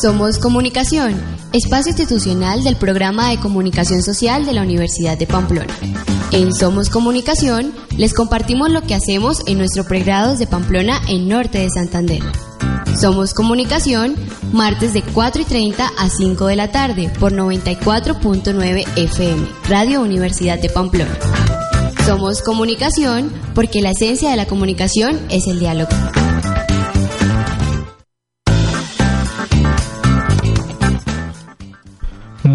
Somos Comunicación, espacio institucional del programa de comunicación social de la Universidad de Pamplona. En Somos Comunicación les compartimos lo que hacemos en nuestro pregrado de Pamplona en Norte de Santander. Somos Comunicación, martes de 4 y 30 a 5 de la tarde por 94.9 FM, Radio Universidad de Pamplona. Somos Comunicación porque la esencia de la comunicación es el diálogo.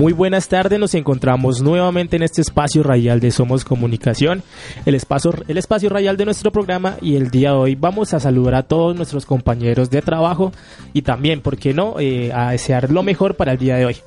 Muy buenas tardes, nos encontramos nuevamente en este espacio radial de Somos Comunicación, el espacio, el espacio radial de nuestro programa y el día de hoy vamos a saludar a todos nuestros compañeros de trabajo y también, ¿por qué no?, eh, a desear lo mejor para el día de hoy.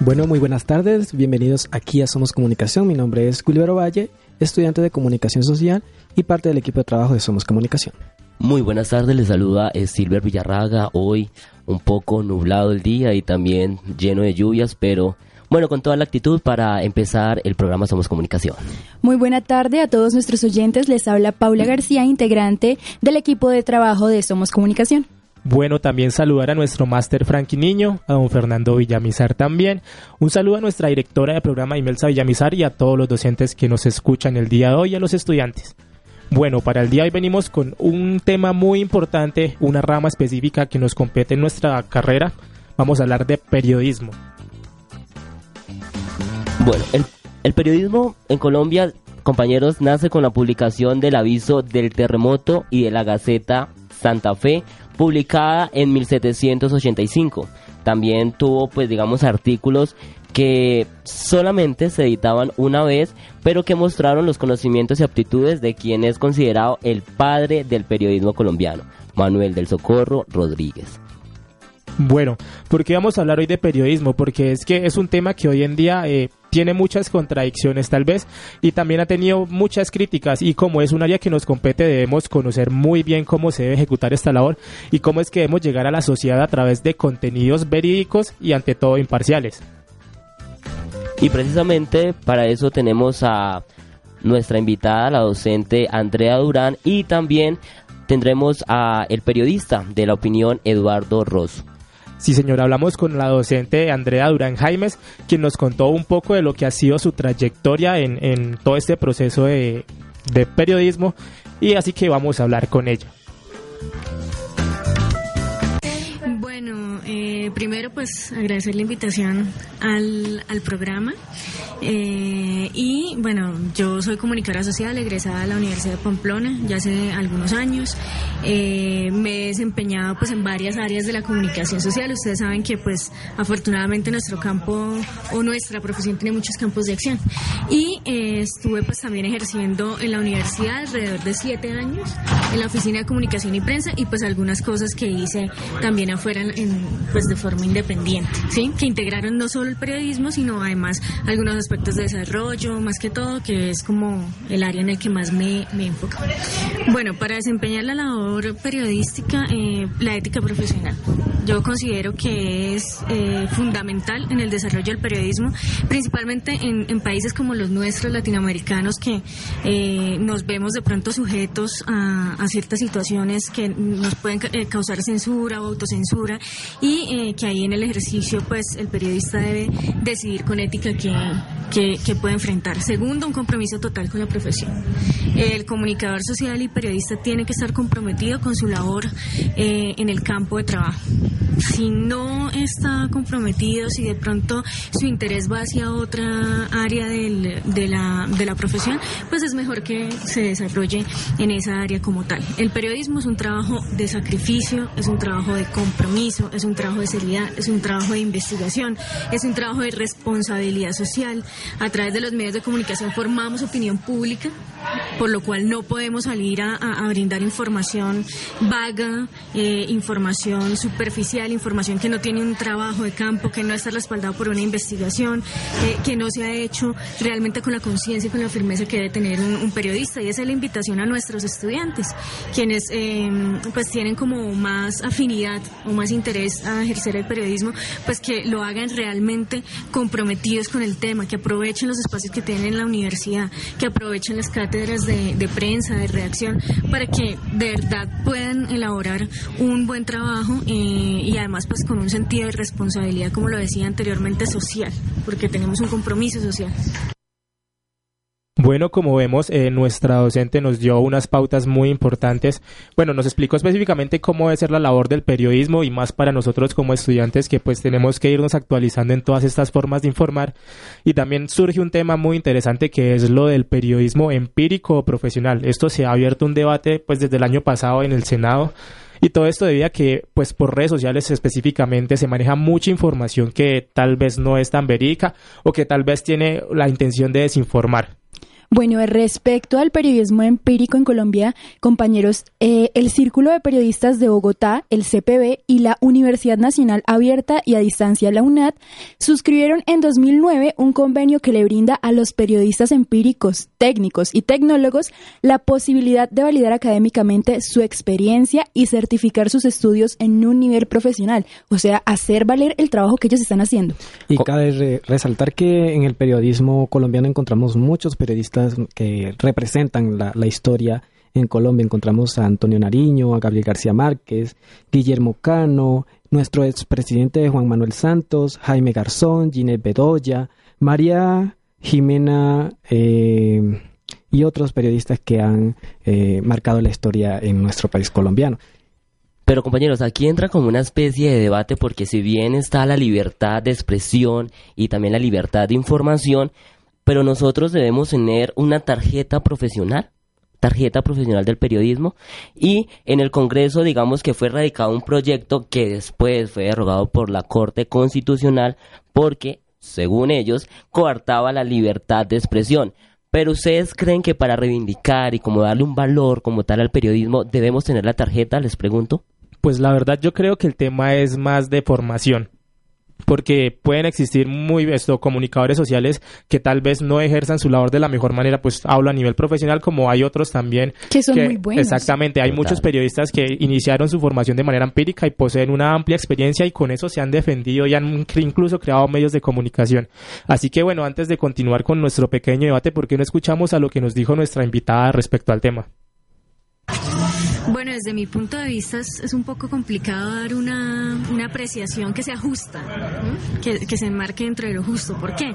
Bueno, muy buenas tardes, bienvenidos aquí a Somos Comunicación, mi nombre es Culivero Valle, estudiante de Comunicación Social y parte del equipo de trabajo de Somos Comunicación. Muy buenas tardes, les saluda Silver Villarraga. Hoy un poco nublado el día y también lleno de lluvias, pero bueno, con toda la actitud para empezar el programa Somos Comunicación. Muy buena tarde a todos nuestros oyentes. Les habla Paula García, integrante del equipo de trabajo de Somos Comunicación. Bueno, también saludar a nuestro máster Frankie Niño, a don Fernando Villamizar también. Un saludo a nuestra directora de programa Imelsa Villamizar y a todos los docentes que nos escuchan el día de hoy y a los estudiantes. Bueno, para el día de hoy venimos con un tema muy importante, una rama específica que nos compete en nuestra carrera. Vamos a hablar de periodismo. Bueno, el, periodismo en Colombia, compañeros, nace con la publicación del aviso del terremoto y de la Gaceta Santa Fe, publicada en 1785. También tuvo, pues, digamos, artículos que solamente se editaban una vez, pero que mostraron los conocimientos y aptitudes de quien es considerado el padre del periodismo colombiano, Manuel del Socorro Rodríguez. Bueno, ¿por qué vamos a hablar hoy de periodismo? Porque es que es un tema que hoy en día eh, tiene muchas contradicciones tal vez y también ha tenido muchas críticas y como es un área que nos compete debemos conocer muy bien cómo se debe ejecutar esta labor y cómo es que debemos llegar a la sociedad a través de contenidos verídicos y ante todo imparciales. Y precisamente para eso tenemos a nuestra invitada, la docente Andrea Durán, y también tendremos a el periodista de la opinión Eduardo Ross. Sí, señor, hablamos con la docente Andrea Durán Jaimes, quien nos contó un poco de lo que ha sido su trayectoria en, todo este proceso de periodismo, y así que vamos a hablar con ella. Primero, pues agradecer la invitación al, al programa. Eh, y bueno, yo soy comunicadora social, egresada de la Universidad de Pamplona ya hace algunos años. Eh, me he desempeñado pues en varias áreas de la comunicación social. Ustedes saben que pues afortunadamente nuestro campo o nuestra profesión tiene muchos campos de acción. Y eh, estuve pues también ejerciendo en la universidad alrededor de siete años en la oficina de comunicación y prensa y pues algunas cosas que hice también afuera en, pues de forma independiente, ¿sí? Que integraron no solo el periodismo, sino además algunos aspectos de desarrollo, más que todo, que es como el área en el que más me, me enfoco. Bueno, para desempeñar la labor periodística, eh, la ética profesional. Yo considero que es eh, fundamental en el desarrollo del periodismo, principalmente en, países como los nuestros, latinoamericanos, que eh, nos vemos de pronto sujetos a, a ciertas situaciones que nos pueden causar censura o autocensura y que ahí en el ejercicio pues el periodista debe decidir con ética que, que, puede enfrentar. Segundo, un compromiso total con la profesión. El comunicador social y periodista tiene que estar comprometido con su labor eh, en el campo de trabajo. Si no está comprometido, si de pronto su interés va hacia otra área de la profesión, pues es mejor que se desarrolle en esa área como tal. El periodismo es un trabajo de sacrificio, es un trabajo de compromiso, es un trabajo de seriedad es un trabajo de investigación, es un trabajo de responsabilidad social. A través de los medios de comunicación formamos opinión pública, por lo cual no podemos salir a, brindar información vaga, eh, información superficial, información que no tiene un trabajo de campo, que no está respaldado por una investigación, eh, que no se ha hecho realmente con la conciencia y con la firmeza que debe tener un, periodista. Y esa es la invitación a nuestros estudiantes, quienes eh, pues tienen como más afinidad o más interés a ejercer el periodismo, pues que lo hagan realmente comprometidos con el tema, que aprovechen los espacios que tienen en la universidad, que aprovechen las cátedras de, prensa, de redacción, para que de verdad puedan elaborar un buen trabajo eh, y además pues con un sentido de responsabilidad, como lo decía anteriormente, social, porque tenemos un compromiso social. Bueno, como vemos, eh, nuestra docente nos dio unas pautas muy importantes. Bueno, nos explicó específicamente cómo debe ser la labor del periodismo y más para nosotros como estudiantes que pues tenemos que irnos actualizando en todas estas formas de informar. Y también surge un tema muy interesante que es lo del periodismo empírico o profesional. Esto se ha abierto un debate pues desde el año pasado en el Senado. Y todo esto debido a que, pues por redes sociales específicamente, se maneja mucha información que tal vez no es tan verídica o que tal vez tiene la intención de desinformar. Bueno, respecto al periodismo empírico en Colombia, compañeros, eh, el Círculo de Periodistas de Bogotá, el CPB y la Universidad Nacional Abierta y a Distancia, la UNAD, suscribieron en 2009 un convenio que le brinda a los periodistas empíricos, técnicos y tecnólogos la posibilidad de validar académicamente su experiencia y certificar sus estudios en un nivel profesional, o sea, hacer valer el trabajo que ellos están haciendo. Y cabe resaltar que en el periodismo colombiano encontramos muchos periodistas que representan la, historia en Colombia. Encontramos a Antonio Nariño, a Gabriel García Márquez, Guillermo Cano, nuestro expresidente Juan Manuel Santos, Jaime Garzón, Ginette Bedoya, María Jimena eh, y otros periodistas que han eh, marcado la historia en nuestro país colombiano. Pero compañeros, aquí entra como una especie de debate porque si bien está la libertad de expresión y también la libertad de información, pero nosotros debemos tener una tarjeta profesional tarjeta profesional del periodismo y en el Congreso digamos que fue radicado un proyecto que después fue derogado por la Corte Constitucional porque, según ellos, coartaba la libertad de expresión. Pero ustedes creen que para reivindicar y como darle un valor como tal al periodismo debemos tener la tarjeta, les pregunto. Pues la verdad yo creo que el tema es más de formación porque pueden existir muy esto comunicadores sociales que tal vez no ejerzan su labor de la mejor manera, pues hablo a nivel profesional como hay otros también que son muy buenos. Exactamente, hay muchos periodistas que iniciaron su formación de manera empírica y poseen una amplia experiencia y con eso se han defendido y han incluso creado medios de comunicación. Así que bueno, antes de continuar con nuestro pequeño debate, ¿por qué no escuchamos a lo que nos dijo nuestra invitada respecto al tema? Bueno, desde mi punto de vista es, un poco complicado dar una, una apreciación que sea justa, que, que, se enmarque dentro de lo justo. ¿Por qué?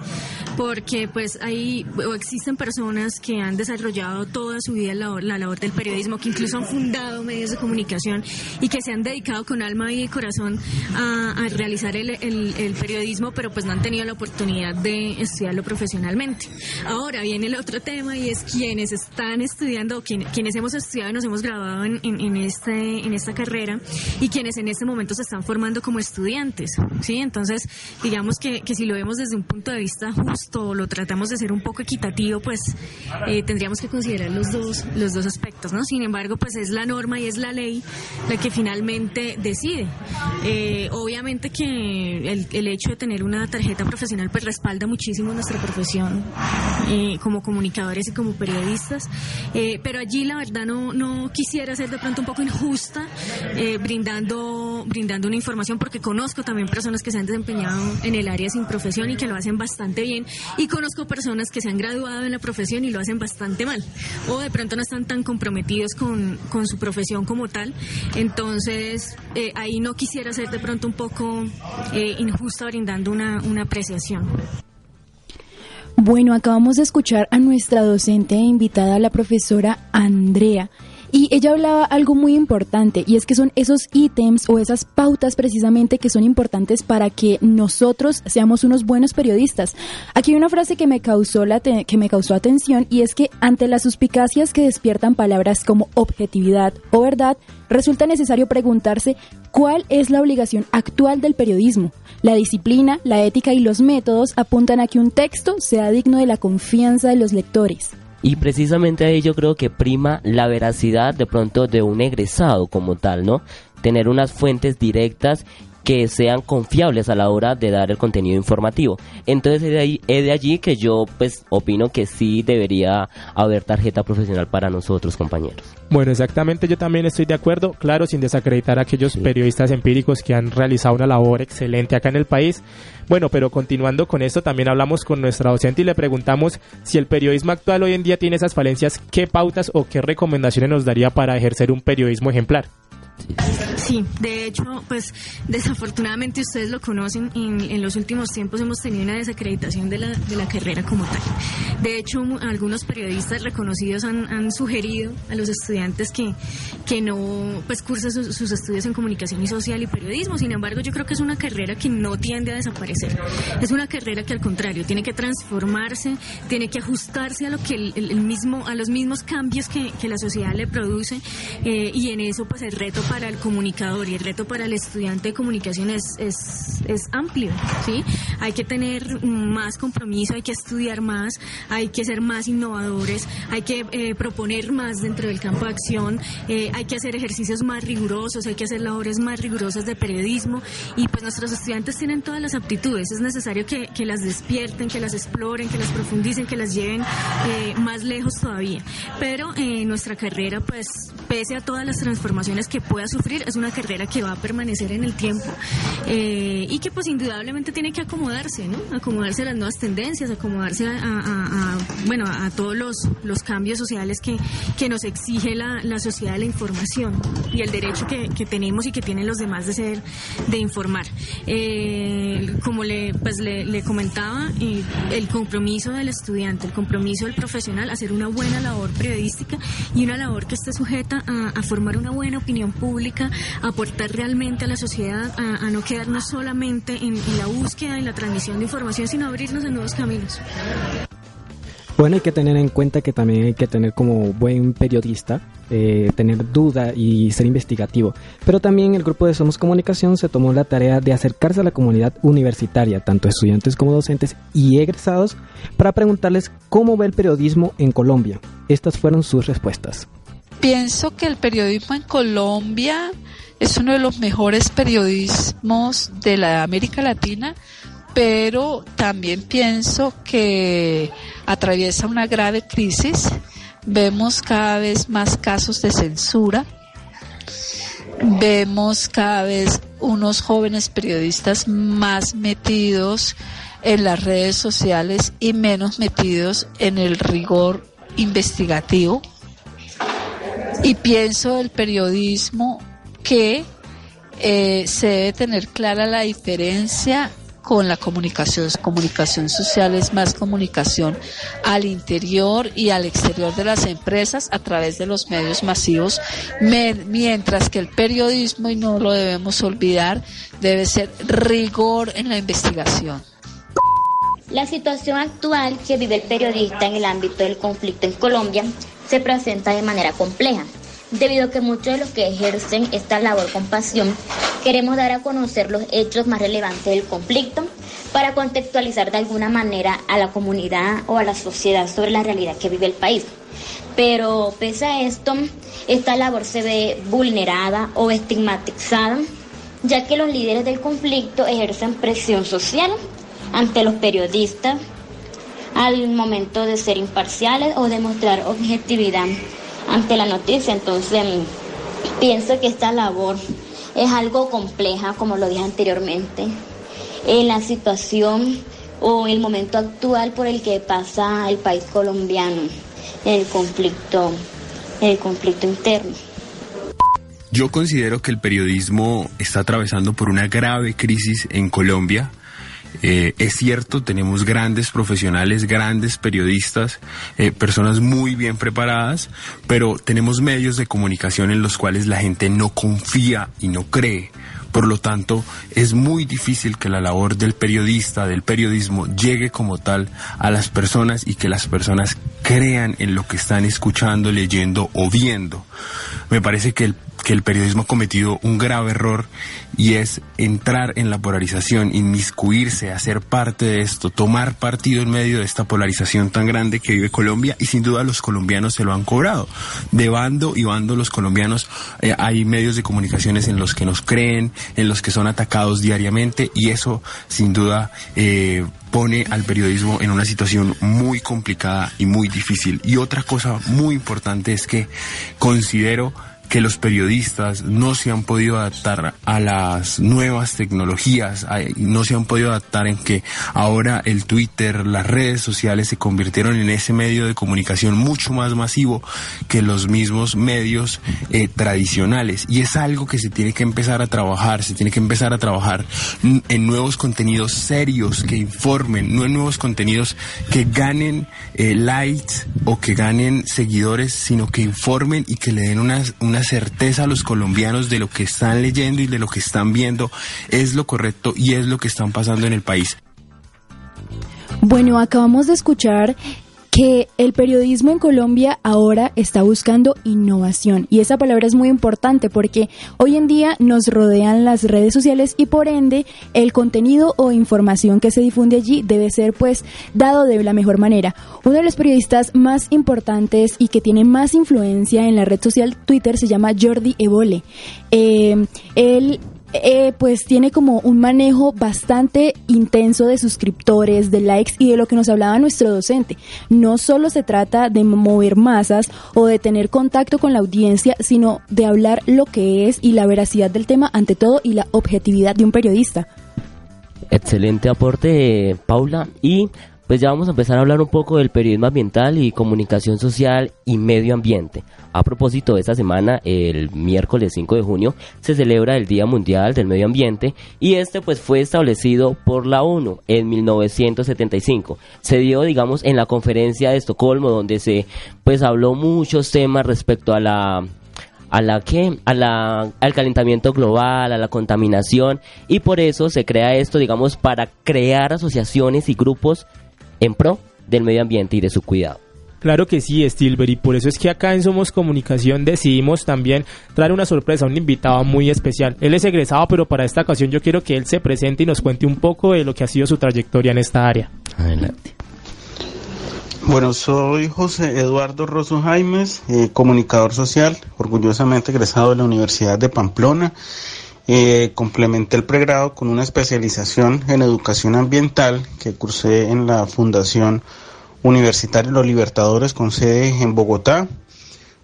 Porque pues hay o existen personas que han desarrollado toda su vida la, la labor del periodismo, que incluso han fundado medios de comunicación y que se han dedicado con alma y corazón a, realizar el, el, periodismo, pero pues no han tenido la oportunidad de estudiarlo profesionalmente. Ahora viene el otro tema y es quienes están estudiando, quienes, quienes hemos estudiado y nos hemos graduado en, en, este, en esta carrera y quienes en este momento se están formando como estudiantes. ¿sí? Entonces, digamos que, que si lo vemos desde un punto de vista justo, lo tratamos de ser un poco equitativo, pues eh, tendríamos que considerar los dos, los dos aspectos. ¿no? Sin embargo, pues es la norma y es la ley la que finalmente decide. Eh, obviamente que el, el, hecho de tener una tarjeta profesional pues respalda muchísimo nuestra profesión eh, como comunicadores y como periodistas, pero allí la verdad no, no quisiera ser de pronto un poco injusta eh, brindando, brindando una información porque conozco también personas que se han desempeñado en el área sin profesión y que lo hacen bastante bien y conozco personas que se han graduado en la profesión y lo hacen bastante mal o de pronto no están tan comprometidos con, con su profesión como tal. Entonces eh, ahí no quisiera ser de pronto un poco eh, injusta brindando una, una apreciación. Bueno, acabamos de escuchar a nuestra docente e invitada, la profesora Andrea. Y ella hablaba algo muy importante y es que son esos ítems o esas pautas precisamente que son importantes para que nosotros seamos unos buenos periodistas. Aquí hay una frase que me causó la que me causó atención y es que ante las suspicacias que despiertan palabras como objetividad o verdad, resulta necesario preguntarse cuál es la obligación actual del periodismo. La disciplina, la ética y los métodos apuntan a que un texto sea digno de la confianza de los lectores. Y precisamente ahí yo creo que prima la veracidad de pronto de un egresado como tal, ¿no? Tener unas fuentes directas que sean confiables a la hora de dar el contenido informativo. Entonces es de, ahí, es de allí que yo pues opino que sí debería haber tarjeta profesional para nosotros compañeros. Bueno, exactamente, yo también estoy de acuerdo, claro, sin desacreditar a aquellos periodistas empíricos que han realizado una labor excelente acá en el país. Bueno, pero continuando con esto, también hablamos con nuestra docente y le preguntamos si el periodismo actual hoy en día tiene esas falencias, qué pautas o qué recomendaciones nos daría para ejercer un periodismo ejemplar. Sí, de hecho, pues desafortunadamente ustedes lo conocen, en, los últimos tiempos hemos tenido una desacreditación de la, de la carrera como tal. De hecho, algunos periodistas reconocidos han, han sugerido a los estudiantes que, que no pues cursen sus, sus, estudios en comunicación y social y periodismo. Sin embargo, yo creo que es una carrera que no tiende a desaparecer. Es una carrera que al contrario tiene que transformarse, tiene que ajustarse a lo que el, mismo, a los mismos cambios que, que la sociedad le produce eh, y en eso pues el reto para el comunicador y el reto para el estudiante de comunicación es, es, es amplio, ¿sí? Hay que tener más compromiso, hay que estudiar más, hay que ser más innovadores, hay que eh, proponer más dentro del campo de acción, eh, hay que hacer ejercicios más rigurosos, hay que hacer labores más rigurosas de periodismo y pues nuestros estudiantes tienen todas las aptitudes, es necesario que, que las despierten, que las exploren, que las profundicen, que las lleven eh, más lejos todavía. Pero nuestra carrera pues pese a todas las transformaciones que pueda sufrir, es una carrera que va a permanecer en el tiempo eh, y que pues indudablemente tiene que acomodarse, ¿no? Acomodarse a las nuevas tendencias, acomodarse a, bueno, a todos los, los cambios sociales que, que nos exige la, la sociedad de la información y el derecho que, que, tenemos y que tienen los demás de ser, de informar. Eh, como le, pues le, le comentaba, eh, el compromiso del estudiante, el compromiso del profesional, hacer una buena labor periodística y una labor que esté sujeta a, formar una buena opinión pública, a aportar realmente a la sociedad, a, no quedarnos solamente en, la búsqueda y la transmisión de información, sino abrirnos a nuevos caminos. Bueno, hay que tener en cuenta que también hay que tener como buen periodista, eh, tener duda y ser investigativo. Pero también el grupo de Somos Comunicación se tomó la tarea de acercarse a la comunidad universitaria, tanto estudiantes como docentes y egresados, para preguntarles cómo ve el periodismo en Colombia. Estas fueron sus respuestas. Pienso que el periodismo en Colombia es uno de los mejores periodismos de la América Latina, pero también pienso que atraviesa una grave crisis. Vemos cada vez más casos de censura. Vemos cada vez unos jóvenes periodistas más metidos en las redes sociales y menos metidos en el rigor investigativo y pienso del periodismo que eh, se debe tener clara la diferencia con la comunicación. Comunicación social es más comunicación al interior y al exterior de las empresas a través de los medios masivos, mientras que el periodismo, y no lo debemos olvidar, debe ser rigor en la investigación. La situación actual que vive el periodista en el ámbito del conflicto en Colombia se presenta de manera compleja, debido a que muchos de los que ejercen esta labor con pasión queremos dar a conocer los hechos más relevantes del conflicto para contextualizar de alguna manera a la comunidad o a la sociedad sobre la realidad que vive el país. Pero pese a esto, esta labor se ve vulnerada o estigmatizada, ya que los líderes del conflicto ejercen presión social ante los periodistas, al momento de ser imparciales o demostrar objetividad ante la noticia. Entonces, pienso que esta labor es algo compleja, como lo dije anteriormente, en la situación o el momento actual por el que pasa el país colombiano, el conflicto, el conflicto interno. Yo considero que el periodismo está atravesando por una grave crisis en Colombia eh, es cierto, tenemos grandes profesionales, grandes periodistas, eh, personas muy bien preparadas, pero tenemos medios de comunicación en los cuales la gente no confía y no cree. Por lo tanto, es muy difícil que la labor del periodista, del periodismo, llegue como tal a las personas y que las personas crean en lo que están escuchando, leyendo o viendo. Me parece que el que el periodismo ha cometido un grave error y es entrar en la polarización, inmiscuirse, hacer parte de esto, tomar partido en medio de esta polarización tan grande que vive Colombia y sin duda los colombianos se lo han cobrado. De bando y bando los colombianos eh, hay medios de comunicaciones en los que nos creen, en los que son atacados diariamente y eso sin duda eh, pone al periodismo en una situación muy complicada y muy difícil. Y otra cosa muy importante es que considero que los periodistas no se han podido adaptar a las nuevas tecnologías, no se han podido adaptar en que ahora el Twitter, las redes sociales se convirtieron en ese medio de comunicación mucho más masivo que los mismos medios eh, tradicionales. Y es algo que se tiene que empezar a trabajar, se tiene que empezar a trabajar en nuevos contenidos serios que informen, no en nuevos contenidos que ganen eh, likes o que ganen seguidores, sino que informen y que le den una, una certeza a los colombianos de lo que están leyendo y de lo que están viendo es lo correcto y es lo que están pasando en el país. Bueno, acabamos de escuchar que el periodismo en Colombia ahora está buscando innovación y esa palabra es muy importante porque hoy en día nos rodean las redes sociales y por ende el contenido o información que se difunde allí debe ser pues dado de la mejor manera. Uno de los periodistas más importantes y que tiene más influencia en la red social Twitter se llama Jordi Evole. Eh, él eh, pues tiene como un manejo bastante intenso de suscriptores, de likes y de lo que nos hablaba nuestro docente. No solo se trata de mover masas o de tener contacto con la audiencia, sino de hablar lo que es y la veracidad del tema ante todo y la objetividad de un periodista. Excelente aporte, Paula. Y pues ya vamos a empezar a hablar un poco del periodismo ambiental y comunicación social y medio ambiente. A propósito, esta semana, el miércoles 5 de junio, se celebra el Día Mundial del Medio Ambiente y este pues fue establecido por la ONU en 1975. Se dio, digamos, en la conferencia de Estocolmo donde se pues habló muchos temas respecto a la a la que a la, al calentamiento global, a la contaminación y por eso se crea esto, digamos, para crear asociaciones y grupos en pro del medio ambiente y de su cuidado. Claro que sí, Stilber, y por eso es que acá en Somos Comunicación decidimos también traer una sorpresa, un invitado muy especial. Él es egresado, pero para esta ocasión yo quiero que él se presente y nos cuente un poco de lo que ha sido su trayectoria en esta área. Adelante. Bueno, soy José Eduardo Rosso Jaimes, eh, comunicador social, orgullosamente egresado de la Universidad de Pamplona. Eh, complementé el pregrado con una especialización en educación ambiental que cursé en la Fundación Universitaria Los Libertadores con sede en Bogotá.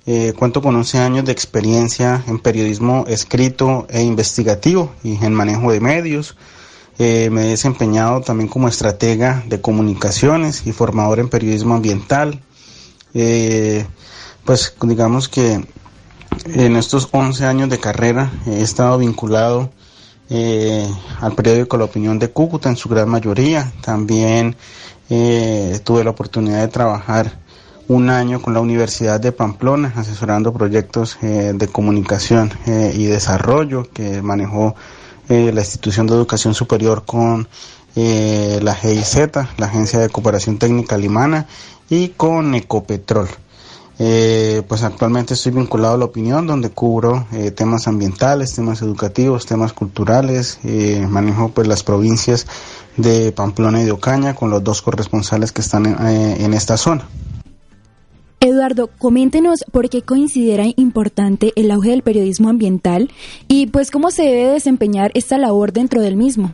Eh, cuento con 11 años de experiencia en periodismo escrito e investigativo y en manejo de medios. Eh, me he desempeñado también como estratega de comunicaciones y formador en periodismo ambiental. pues digamos que en estos 11 años de carrera he estado vinculado eh, al periódico La Opinión de Cúcuta en su gran mayoría. También eh, tuve la oportunidad de trabajar un año con la Universidad de Pamplona asesorando proyectos eh, de comunicación y desarrollo que manejó la institución de educación superior con la GIZ, la Agencia de Cooperación Técnica Alemana y con Ecopetrol. Eh, pues actualmente estoy vinculado a la opinión donde cubro eh, temas ambientales, temas educativos, temas culturales, eh, manejo pues las provincias de Pamplona y de Ocaña con los dos corresponsales que están en, esta zona. Eduardo, coméntenos por qué considera importante el auge del periodismo ambiental y pues cómo se debe desempeñar esta labor dentro del mismo.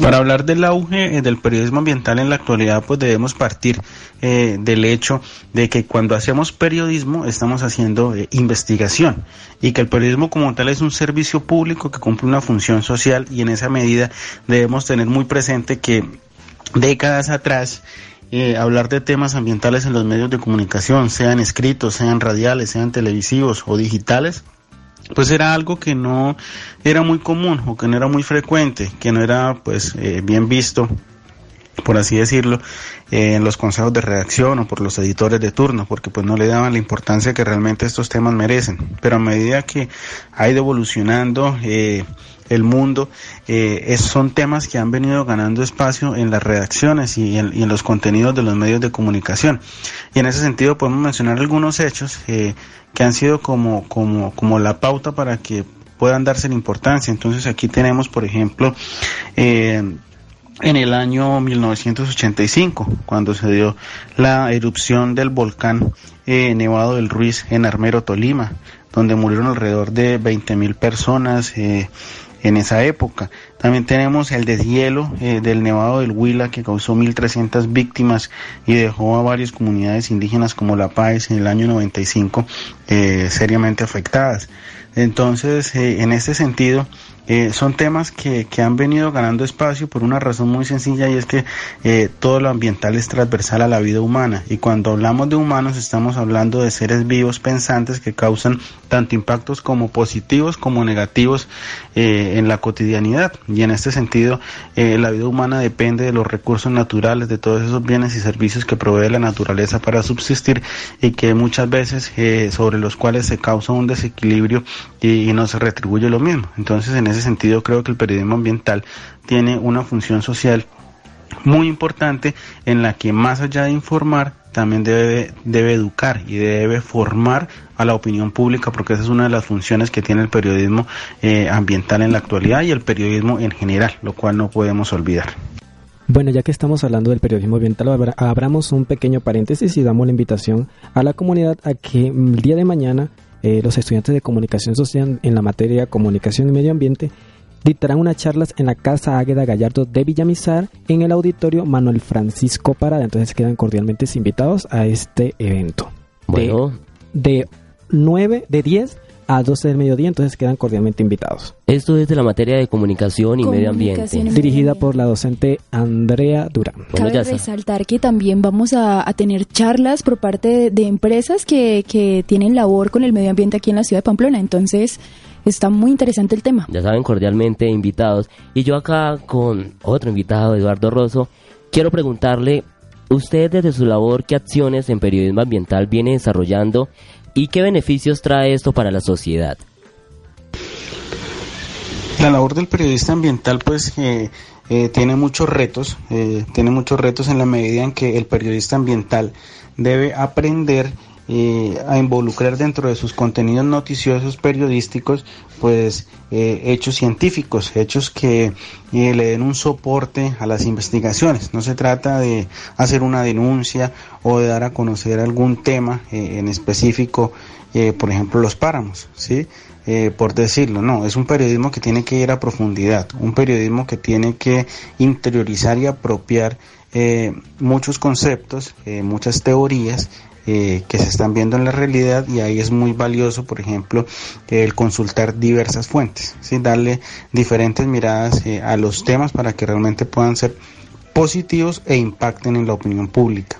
Para hablar del auge eh, del periodismo ambiental en la actualidad, pues debemos partir eh, del hecho de que cuando hacemos periodismo estamos haciendo eh, investigación y que el periodismo como tal es un servicio público que cumple una función social y en esa medida debemos tener muy presente que décadas atrás hablar de temas ambientales en los medios de comunicación, sean escritos, sean radiales, sean televisivos o digitales, pues era algo que no era muy común o que no era muy frecuente, que no era pues eh, bien visto por así decirlo, en los consejos de redacción o por los editores de turno, porque pues no le daban la importancia que realmente estos temas merecen. Pero a medida que ha ido evolucionando eh, el mundo, eh, son temas que han venido ganando espacio en las redacciones y en, los contenidos de los medios de comunicación. Y en ese sentido podemos mencionar algunos hechos eh, que han sido como, como, como la pauta para que puedan darse la importancia. Entonces aquí tenemos, por ejemplo, eh, en el año 1985, cuando se dio la erupción del volcán Nevado del Ruiz en Armero, Tolima, donde murieron alrededor de 20.000 personas, eh, en esa época. También tenemos el deshielo eh, del Nevado del Huila que causó 1.300 víctimas y dejó a varias comunidades indígenas como La Paz en el año 95 eh, seriamente afectadas. Entonces, eh, en este sentido, eh, son temas que, que, han venido ganando espacio por una razón muy sencilla y es que eh, todo lo ambiental es transversal a la vida humana. Y cuando hablamos de humanos estamos hablando de seres vivos pensantes que causan tanto impactos como positivos como negativos eh, en la cotidianidad. Y en este sentido eh, la vida humana depende de los recursos naturales de todos esos bienes y servicios que provee la naturaleza para subsistir y que muchas veces sobre los cuales se causa un desequilibrio y, y no se retribuye lo mismo. Entonces en ese sentido creo que el periodismo ambiental tiene una función social muy importante en la que más allá de informar también debe, debe educar y debe formar a la opinión pública porque esa es una de las funciones que tiene el periodismo eh, ambiental en la actualidad y el periodismo en general, lo cual no podemos olvidar. Bueno, ya que estamos hablando del periodismo ambiental, abramos un pequeño paréntesis y damos la invitación a la comunidad a que el día de mañana eh, los estudiantes de comunicación social en la materia comunicación y medio ambiente dictarán unas charlas en la Casa Águeda Gallardo de Villamizar en el auditorio Manuel Francisco Parada. Entonces quedan cordialmente invitados a este evento. Bueno. De, de 9, de 10 a 12 del mediodía, entonces quedan cordialmente invitados. Esto es de la materia de comunicación y medio ambiente. Dirigida por la docente Andrea Durán. Cabe bueno, resaltar que también vamos a, a tener charlas por parte de, de empresas que, que tienen labor con el medio ambiente aquí en la ciudad de Pamplona. Entonces, Está muy interesante el tema. Ya saben, cordialmente invitados. Y yo acá con otro invitado, Eduardo Rosso, quiero preguntarle, usted desde su labor, ¿qué acciones en periodismo ambiental viene desarrollando y qué beneficios trae esto para la sociedad? La labor del periodista ambiental pues eh, eh, tiene muchos retos, eh, tiene muchos retos en la medida en que el periodista ambiental debe aprender eh, a involucrar dentro de sus contenidos noticiosos periodísticos pues eh, hechos científicos, hechos que eh, le den un soporte a las investigaciones. No se trata de hacer una denuncia o de dar a conocer algún tema en específico, por ejemplo los páramos, ¿sí? por decirlo, no, es un periodismo que tiene que ir a profundidad, un periodismo que tiene que interiorizar y apropiar muchos conceptos, muchas teorías eh, que se están viendo en la realidad y ahí es muy valioso, por ejemplo, el consultar diversas fuentes, ¿sí? darle diferentes miradas eh, a los temas para que realmente puedan ser positivos e impacten en la opinión pública.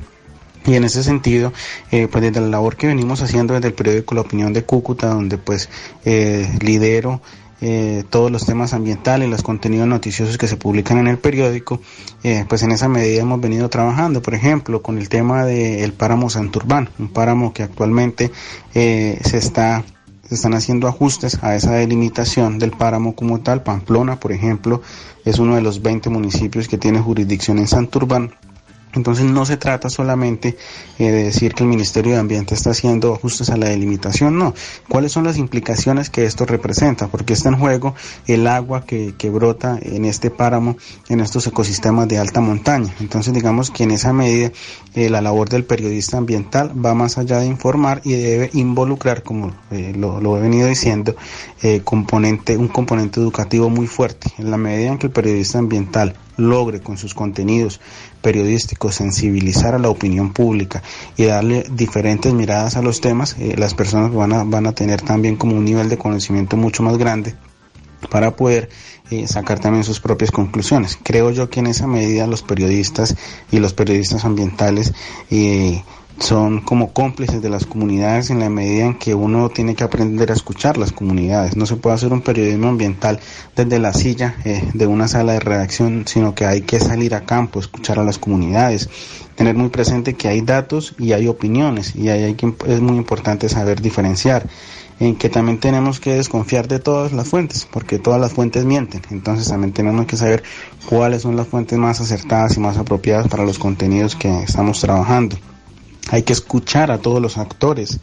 Y en ese sentido, eh, pues desde la labor que venimos haciendo desde el periódico La Opinión de Cúcuta, donde pues eh, lidero eh, todos los temas ambientales, los contenidos noticiosos que se publican en el periódico, eh, pues en esa medida hemos venido trabajando, por ejemplo, con el tema del páramo Santurbán, un páramo que actualmente eh, se está se están haciendo ajustes a esa delimitación del páramo como tal. Pamplona, por ejemplo, es uno de los 20 municipios que tiene jurisdicción en Santurbán entonces no se trata solamente eh, de decir que el Ministerio de Ambiente está haciendo ajustes a la delimitación, no. ¿Cuáles son las implicaciones que esto representa? Porque está en juego el agua que, que brota en este páramo, en estos ecosistemas de alta montaña. Entonces digamos que en esa medida eh, la labor del periodista ambiental va más allá de informar y debe involucrar, como eh, lo, lo, he venido diciendo, componente, un componente educativo muy fuerte. En la medida en que el periodista ambiental logre con sus contenidos periodísticos sensibilizar a la opinión pública y darle diferentes miradas a los temas, eh, las personas van a, van a tener también como un nivel de conocimiento mucho más grande para poder eh, sacar también sus propias conclusiones. Creo yo que en esa medida los periodistas y los periodistas ambientales eh, son como cómplices de las comunidades en la medida en que uno tiene que aprender a escuchar las comunidades. No se puede hacer un periodismo ambiental desde la silla eh, de una sala de redacción, sino que hay que salir a campo, escuchar a las comunidades, tener muy presente que hay datos y hay opiniones y ahí hay que, es muy importante saber diferenciar en que también tenemos que desconfiar de todas las fuentes, porque todas las fuentes mienten. Entonces también tenemos que saber cuáles son las fuentes más acertadas y más apropiadas para los contenidos que estamos trabajando. Hay que escuchar a todos los actores.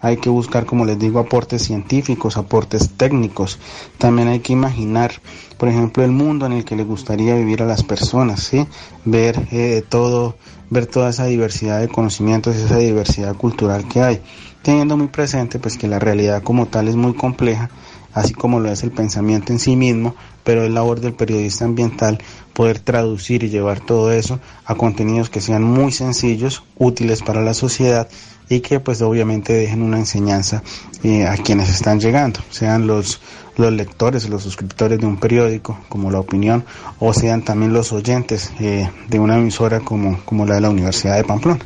Hay que buscar, como les digo, aportes científicos, aportes técnicos. También hay que imaginar, por ejemplo, el mundo en el que le gustaría vivir a las personas, ¿sí? Ver eh, todo, ver toda esa diversidad de conocimientos, esa diversidad cultural que hay. Teniendo muy presente, pues, que la realidad como tal es muy compleja así como lo es el pensamiento en sí mismo, pero es labor del periodista ambiental poder traducir y llevar todo eso a contenidos que sean muy sencillos, útiles para la sociedad y que pues obviamente dejen una enseñanza eh, a quienes están llegando, sean los, los lectores, los suscriptores de un periódico como La Opinión o sean también los oyentes eh, de una emisora como, como la de la Universidad de Pamplona.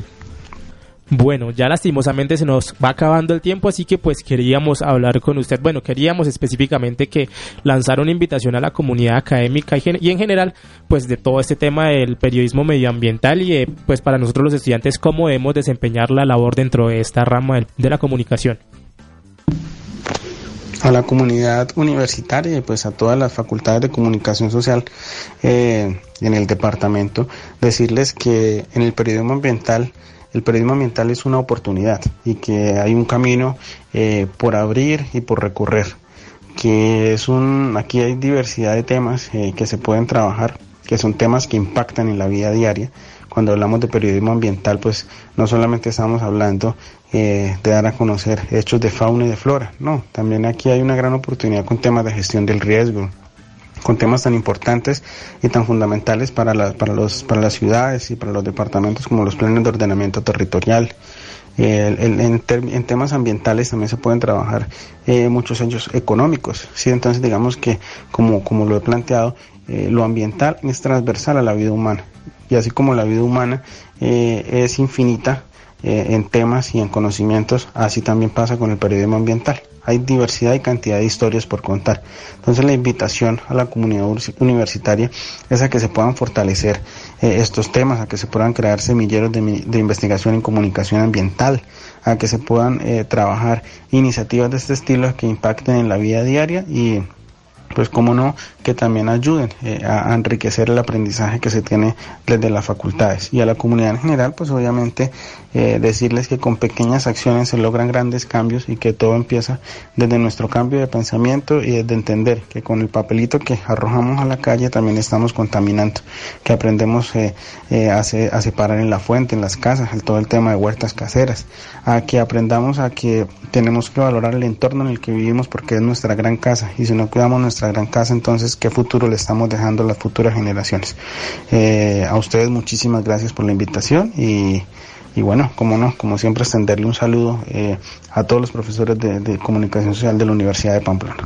Bueno, ya lastimosamente se nos va acabando el tiempo, así que pues queríamos hablar con usted. Bueno, queríamos específicamente que lanzara una invitación a la comunidad académica y, en general, pues de todo este tema del periodismo medioambiental y pues para nosotros los estudiantes cómo debemos desempeñar la labor dentro de esta rama de la comunicación a la comunidad universitaria y pues a todas las facultades de comunicación social eh, en el departamento, decirles que en el periodismo ambiental el periodismo ambiental es una oportunidad y que hay un camino eh, por abrir y por recorrer, que es un, aquí hay diversidad de temas eh, que se pueden trabajar, que son temas que impactan en la vida diaria. Cuando hablamos de periodismo ambiental, pues no solamente estamos hablando eh, de dar a conocer hechos de fauna y de flora, no, también aquí hay una gran oportunidad con temas de gestión del riesgo, con temas tan importantes y tan fundamentales para, la, para, los, para las ciudades y para los departamentos como los planes de ordenamiento territorial. en, temas ambientales también se pueden trabajar eh, muchos hechos económicos. ¿sí? Entonces digamos que, como, como lo he planteado, eh, lo ambiental es transversal a la vida humana. Y así como la vida humana eh, es infinita en temas y en conocimientos, así también pasa con el periodismo ambiental hay diversidad y cantidad de historias por contar. Entonces la invitación a la comunidad universitaria es a que se puedan fortalecer eh, estos temas, a que se puedan crear semilleros de, investigación en comunicación ambiental, a que se puedan eh, trabajar iniciativas de este estilo que impacten en la vida diaria y pues como no, que también ayuden eh, a, enriquecer el aprendizaje que se tiene desde las facultades y a la comunidad en general, pues obviamente eh, decirles que con pequeñas acciones se logran grandes cambios y que todo empieza desde nuestro cambio de pensamiento y desde entender que con el papelito que arrojamos a la calle también estamos contaminando, que aprendemos eh, a, a, separar en la fuente, en las casas, el, todo el tema de huertas caseras, a que aprendamos a que tenemos que valorar el entorno en el que vivimos porque es nuestra gran casa y si no cuidamos nuestra gran casa entonces qué futuro le estamos dejando a las futuras generaciones. Eh, a ustedes muchísimas gracias por la invitación y, y bueno, como no, como siempre extenderle un saludo eh, a todos los profesores de, de comunicación social de la Universidad de Pamplona.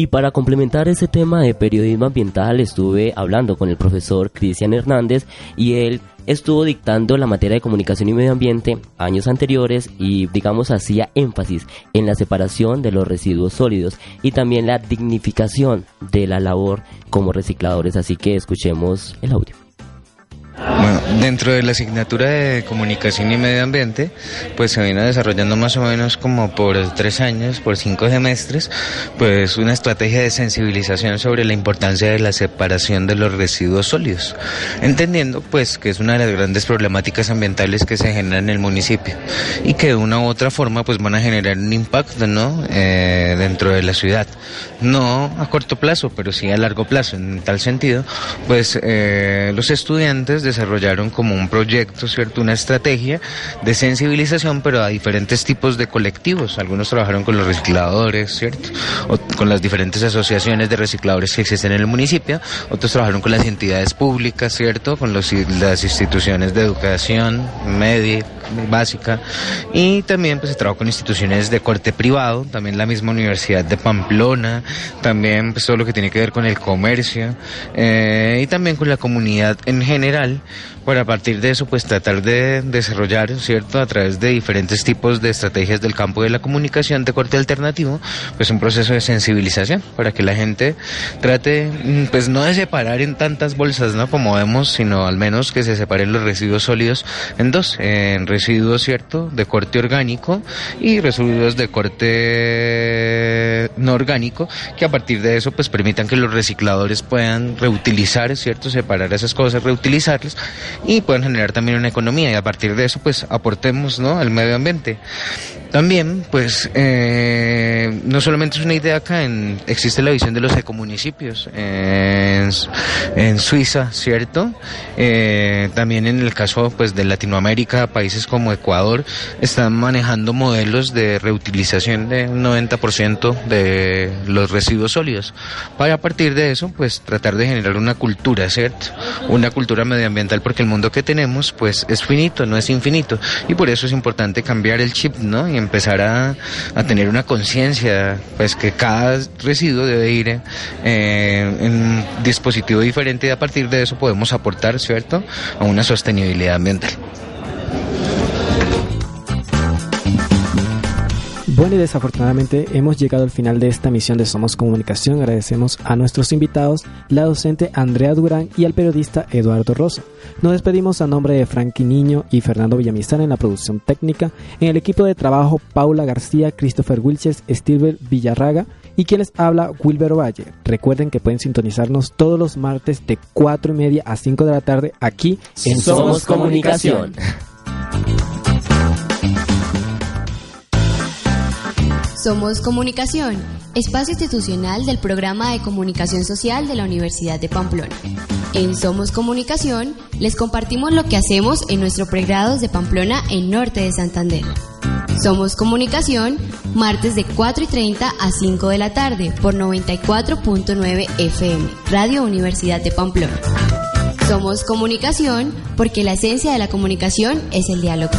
Y para complementar ese tema de periodismo ambiental estuve hablando con el profesor Cristian Hernández y él estuvo dictando la materia de comunicación y medio ambiente años anteriores y digamos hacía énfasis en la separación de los residuos sólidos y también la dignificación de la labor como recicladores. Así que escuchemos el audio. Bueno, dentro de la asignatura de comunicación y medio ambiente, pues se viene desarrollando más o menos como por tres años, por cinco semestres, pues una estrategia de sensibilización sobre la importancia de la separación de los residuos sólidos, entendiendo pues que es una de las grandes problemáticas ambientales que se generan en el municipio y que de una u otra forma pues van a generar un impacto, ¿no? Eh, dentro de la ciudad, no a corto plazo, pero sí a largo plazo. En tal sentido, pues eh, los estudiantes desarrollaron como un proyecto, ¿cierto? Una estrategia de sensibilización, pero a diferentes tipos de colectivos. Algunos trabajaron con los recicladores, ¿cierto? Con las diferentes asociaciones de recicladores que existen en el municipio. Otros trabajaron con las entidades públicas, ¿cierto? Con los, las instituciones de educación media, básica. Y también pues se trabajó con instituciones de corte privado, también la misma Universidad de Pamplona, también pues todo lo que tiene que ver con el comercio eh, y también con la comunidad en general para a partir de eso pues tratar de desarrollar, ¿cierto? A través de diferentes tipos de estrategias del campo de la comunicación de corte alternativo, pues un proceso de sensibilización para que la gente trate, mm, pues no de separar en tantas bolsas, ¿no? Como vemos, sino al menos que se separen los residuos sólidos en dos, en residuos, ¿cierto? De corte orgánico y residuos de corte no orgánico, que a partir de eso pues permitan que los recicladores puedan reutilizar, ¿cierto? Separar esas cosas, reutilizarlas y pueden generar también una economía y a partir de eso pues aportemos ¿no? al medio ambiente. También, pues, eh, no solamente es una idea acá, en, existe la visión de los ecomunicipios en, en Suiza, ¿cierto? Eh, también en el caso, pues, de Latinoamérica, países como Ecuador están manejando modelos de reutilización de un 90% de los residuos sólidos. Para a partir de eso, pues tratar de generar una cultura, ¿cierto? Una cultura medioambiental porque el mundo que tenemos pues es finito, no es infinito. Y por eso es importante cambiar el chip, ¿no? Y empezar a, a tener una conciencia, pues que cada residuo debe ir eh, en un dispositivo diferente y a partir de eso podemos aportar, ¿cierto?, a una sostenibilidad ambiental. Bueno y desafortunadamente hemos llegado al final de esta misión de Somos Comunicación. Agradecemos a nuestros invitados, la docente Andrea Durán y al periodista Eduardo Rosa. Nos despedimos a nombre de Frankie Niño y Fernando Villamizar en la producción técnica, en el equipo de trabajo Paula García, Christopher Wilches, Steve Villarraga y quienes habla Wilber Valle. Recuerden que pueden sintonizarnos todos los martes de 4 y media a 5 de la tarde aquí en Somos Comunicación. Somos Comunicación, espacio institucional del programa de comunicación social de la Universidad de Pamplona. En Somos Comunicación les compartimos lo que hacemos en nuestro pregrados de Pamplona en Norte de Santander. Somos Comunicación, martes de 4 y 30 a 5 de la tarde por 94.9 FM, Radio Universidad de Pamplona. Somos Comunicación porque la esencia de la comunicación es el diálogo.